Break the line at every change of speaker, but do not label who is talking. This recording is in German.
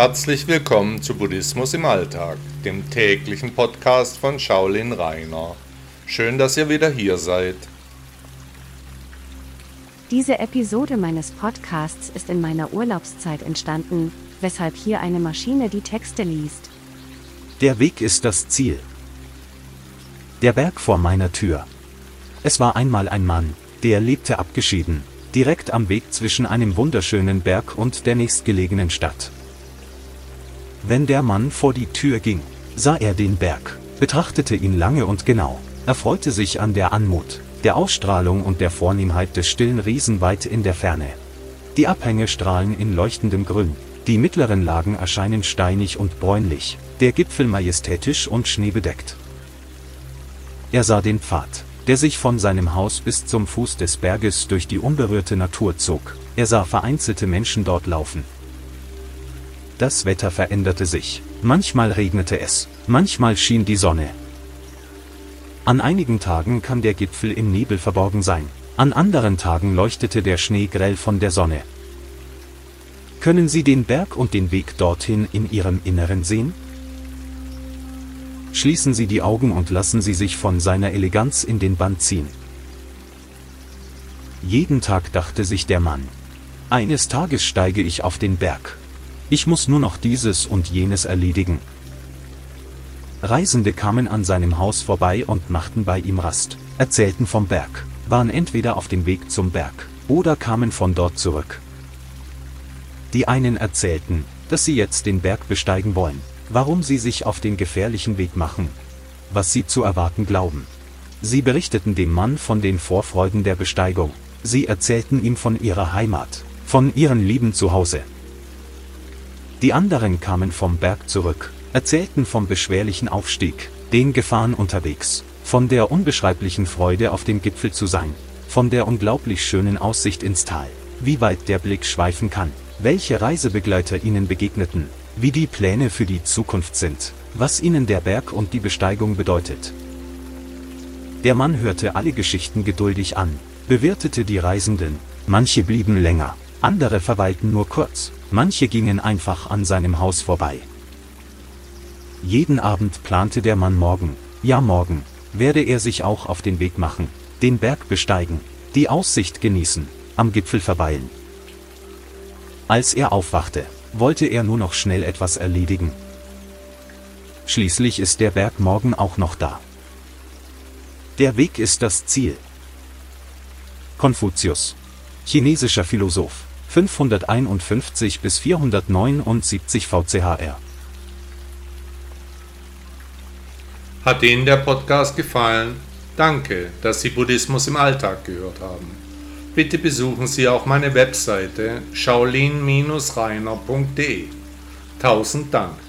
Herzlich willkommen zu Buddhismus im Alltag, dem täglichen Podcast von Shaolin Rainer. Schön, dass ihr wieder hier seid.
Diese Episode meines Podcasts ist in meiner Urlaubszeit entstanden, weshalb hier eine Maschine die Texte liest.
Der Weg ist das Ziel. Der Berg vor meiner Tür. Es war einmal ein Mann, der lebte abgeschieden, direkt am Weg zwischen einem wunderschönen Berg und der nächstgelegenen Stadt. Wenn der Mann vor die Tür ging, sah er den Berg, betrachtete ihn lange und genau, erfreute sich an der Anmut, der Ausstrahlung und der Vornehmheit des stillen Riesen weit in der Ferne. Die Abhänge strahlen in leuchtendem Grün, die mittleren Lagen erscheinen steinig und bräunlich, der Gipfel majestätisch und schneebedeckt. Er sah den Pfad, der sich von seinem Haus bis zum Fuß des Berges durch die unberührte Natur zog. Er sah vereinzelte Menschen dort laufen. Das Wetter veränderte sich. Manchmal regnete es, manchmal schien die Sonne. An einigen Tagen kann der Gipfel im Nebel verborgen sein, an anderen Tagen leuchtete der Schnee grell von der Sonne. Können Sie den Berg und den Weg dorthin in Ihrem Inneren sehen? Schließen Sie die Augen und lassen Sie sich von seiner Eleganz in den Bann ziehen. Jeden Tag dachte sich der Mann. Eines Tages steige ich auf den Berg. Ich muss nur noch dieses und jenes erledigen. Reisende kamen an seinem Haus vorbei und machten bei ihm Rast, erzählten vom Berg, waren entweder auf dem Weg zum Berg oder kamen von dort zurück. Die einen erzählten, dass sie jetzt den Berg besteigen wollen, warum sie sich auf den gefährlichen Weg machen, was sie zu erwarten glauben. Sie berichteten dem Mann von den Vorfreuden der Besteigung, sie erzählten ihm von ihrer Heimat, von ihren lieben Zuhause. Die anderen kamen vom Berg zurück, erzählten vom beschwerlichen Aufstieg, den Gefahren unterwegs, von der unbeschreiblichen Freude auf dem Gipfel zu sein, von der unglaublich schönen Aussicht ins Tal, wie weit der Blick schweifen kann, welche Reisebegleiter ihnen begegneten, wie die Pläne für die Zukunft sind, was ihnen der Berg und die Besteigung bedeutet. Der Mann hörte alle Geschichten geduldig an, bewirtete die Reisenden, manche blieben länger, andere verweilten nur kurz, manche gingen einfach an seinem Haus vorbei. Jeden Abend plante der Mann morgen, ja morgen, werde er sich auch auf den Weg machen, den Berg besteigen, die Aussicht genießen, am Gipfel verweilen. Als er aufwachte, wollte er nur noch schnell etwas erledigen. Schließlich ist der Berg morgen auch noch da. Der Weg ist das Ziel. Konfuzius. Chinesischer Philosoph. 551 bis 479 VCHR.
Hat Ihnen der Podcast gefallen? Danke, dass Sie Buddhismus im Alltag gehört haben. Bitte besuchen Sie auch meine Webseite shaolin-reiner.de. Tausend Dank.